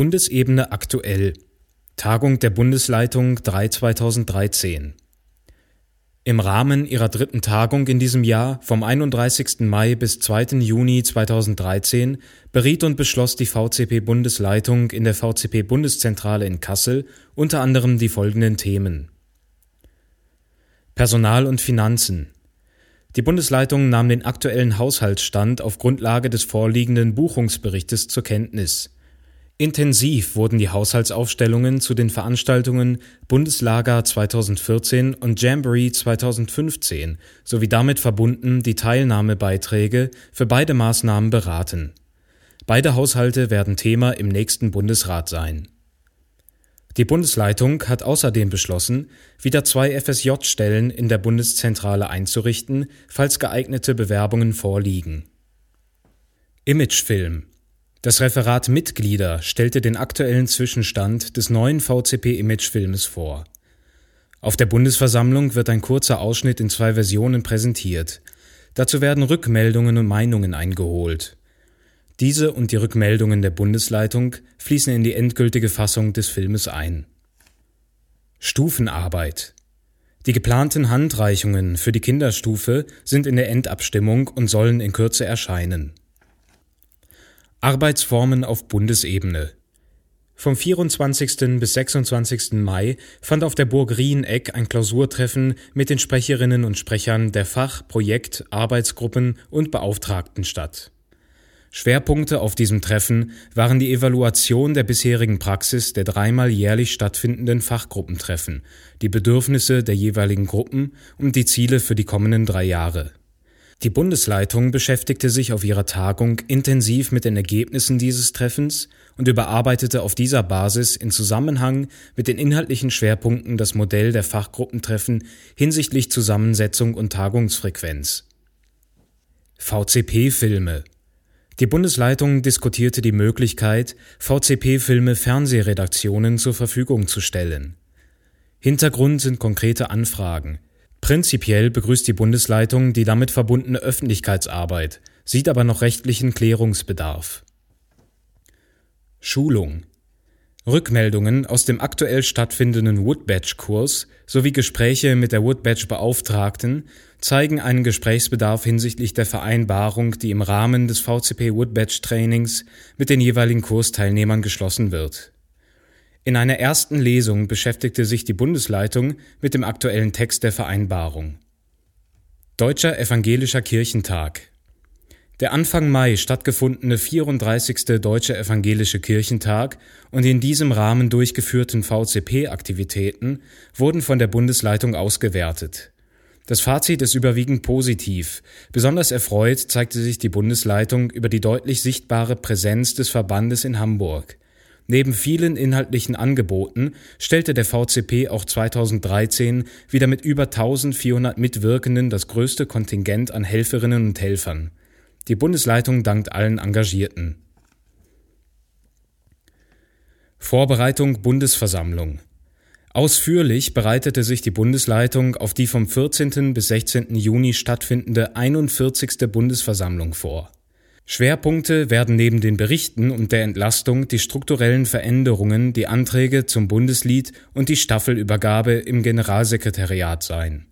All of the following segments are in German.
Bundesebene aktuell. Tagung der Bundesleitung 3 2013. Im Rahmen ihrer dritten Tagung in diesem Jahr vom 31. Mai bis 2. Juni 2013 beriet und beschloss die VCP-Bundesleitung in der VCP-Bundeszentrale in Kassel unter anderem die folgenden Themen. Personal und Finanzen. Die Bundesleitung nahm den aktuellen Haushaltsstand auf Grundlage des vorliegenden Buchungsberichtes zur Kenntnis. Intensiv wurden die Haushaltsaufstellungen zu den Veranstaltungen Bundeslager 2014 und Jamboree 2015 sowie damit verbunden die Teilnahmebeiträge für beide Maßnahmen beraten. Beide Haushalte werden Thema im nächsten Bundesrat sein. Die Bundesleitung hat außerdem beschlossen, wieder zwei FSJ-Stellen in der Bundeszentrale einzurichten, falls geeignete Bewerbungen vorliegen. Imagefilm das Referat Mitglieder stellte den aktuellen Zwischenstand des neuen VCP-Imagefilmes vor. Auf der Bundesversammlung wird ein kurzer Ausschnitt in zwei Versionen präsentiert. Dazu werden Rückmeldungen und Meinungen eingeholt. Diese und die Rückmeldungen der Bundesleitung fließen in die endgültige Fassung des Filmes ein. Stufenarbeit Die geplanten Handreichungen für die Kinderstufe sind in der Endabstimmung und sollen in Kürze erscheinen. Arbeitsformen auf Bundesebene vom 24. bis 26. Mai fand auf der Burg Rieneck ein Klausurtreffen mit den Sprecherinnen und Sprechern der Fach-, Projekt-, Arbeitsgruppen und Beauftragten statt. Schwerpunkte auf diesem Treffen waren die Evaluation der bisherigen Praxis der dreimal jährlich stattfindenden Fachgruppentreffen, die Bedürfnisse der jeweiligen Gruppen und die Ziele für die kommenden drei Jahre. Die Bundesleitung beschäftigte sich auf ihrer Tagung intensiv mit den Ergebnissen dieses Treffens und überarbeitete auf dieser Basis in Zusammenhang mit den inhaltlichen Schwerpunkten das Modell der Fachgruppentreffen hinsichtlich Zusammensetzung und Tagungsfrequenz. VCP-Filme Die Bundesleitung diskutierte die Möglichkeit, VCP-Filme Fernsehredaktionen zur Verfügung zu stellen. Hintergrund sind konkrete Anfragen – Prinzipiell begrüßt die Bundesleitung die damit verbundene Öffentlichkeitsarbeit, sieht aber noch rechtlichen Klärungsbedarf. Schulung Rückmeldungen aus dem aktuell stattfindenden Woodbatch-Kurs sowie Gespräche mit der Woodbatch-Beauftragten zeigen einen Gesprächsbedarf hinsichtlich der Vereinbarung, die im Rahmen des VCP Woodbatch-Trainings mit den jeweiligen Kursteilnehmern geschlossen wird in einer ersten Lesung beschäftigte sich die Bundesleitung mit dem aktuellen Text der Vereinbarung. Deutscher Evangelischer Kirchentag der Anfang Mai stattgefundene 34. Deutsche Evangelische Kirchentag und in diesem Rahmen durchgeführten VCP-Aktivitäten wurden von der Bundesleitung ausgewertet. Das Fazit ist überwiegend positiv. Besonders erfreut zeigte sich die Bundesleitung über die deutlich sichtbare Präsenz des Verbandes in Hamburg. Neben vielen inhaltlichen Angeboten stellte der VCP auch 2013 wieder mit über 1400 Mitwirkenden das größte Kontingent an Helferinnen und Helfern. Die Bundesleitung dankt allen Engagierten. Vorbereitung Bundesversammlung Ausführlich bereitete sich die Bundesleitung auf die vom 14. bis 16. Juni stattfindende 41. Bundesversammlung vor. Schwerpunkte werden neben den Berichten und der Entlastung die strukturellen Veränderungen, die Anträge zum Bundeslied und die Staffelübergabe im Generalsekretariat sein.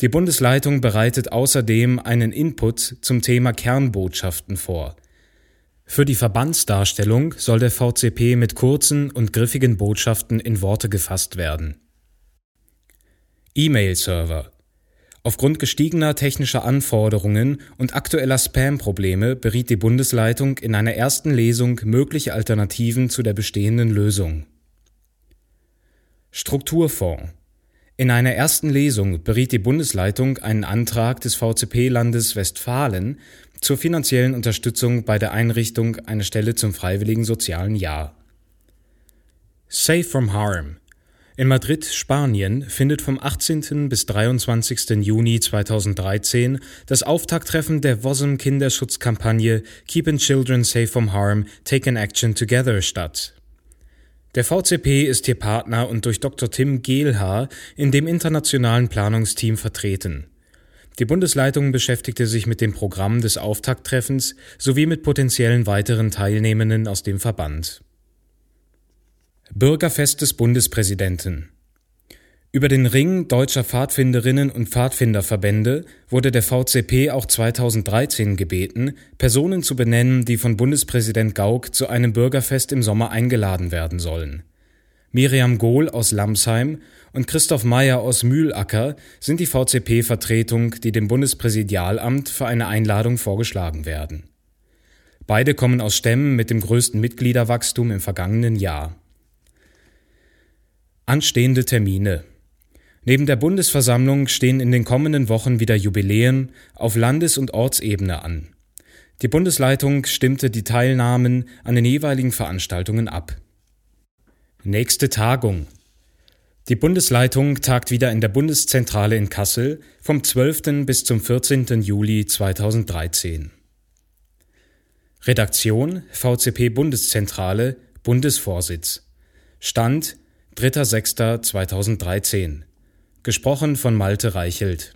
Die Bundesleitung bereitet außerdem einen Input zum Thema Kernbotschaften vor. Für die Verbandsdarstellung soll der VCP mit kurzen und griffigen Botschaften in Worte gefasst werden. E-Mail-Server Aufgrund gestiegener technischer Anforderungen und aktueller Spam-Probleme beriet die Bundesleitung in einer ersten Lesung mögliche Alternativen zu der bestehenden Lösung. Strukturfonds In einer ersten Lesung beriet die Bundesleitung einen Antrag des VCP-Landes Westfalen zur finanziellen Unterstützung bei der Einrichtung einer Stelle zum freiwilligen sozialen Jahr. Safe from Harm in Madrid, Spanien, findet vom 18. bis 23. Juni 2013 das Auftakttreffen der WOSM Kinderschutzkampagne Keeping Children Safe from Harm, Taking Action Together statt. Der VCP ist hier Partner und durch Dr. Tim Gehlhaar in dem internationalen Planungsteam vertreten. Die Bundesleitung beschäftigte sich mit dem Programm des Auftakttreffens sowie mit potenziellen weiteren Teilnehmenden aus dem Verband. Bürgerfest des Bundespräsidenten über den Ring deutscher Pfadfinderinnen und Pfadfinderverbände wurde der VCP auch 2013 gebeten, Personen zu benennen, die von Bundespräsident Gauck zu einem Bürgerfest im Sommer eingeladen werden sollen. Miriam Gohl aus Lamsheim und Christoph Meyer aus Mühlacker sind die VCP-Vertretung, die dem Bundespräsidialamt für eine Einladung vorgeschlagen werden. Beide kommen aus Stämmen mit dem größten Mitgliederwachstum im vergangenen Jahr. Anstehende Termine Neben der Bundesversammlung stehen in den kommenden Wochen wieder Jubiläen auf Landes- und Ortsebene an. Die Bundesleitung stimmte die Teilnahmen an den jeweiligen Veranstaltungen ab. Nächste Tagung. Die Bundesleitung tagt wieder in der Bundeszentrale in Kassel vom 12. bis zum 14. Juli 2013. Redaktion VCP Bundeszentrale Bundesvorsitz Stand 3.6.2013 Gesprochen von Malte Reichelt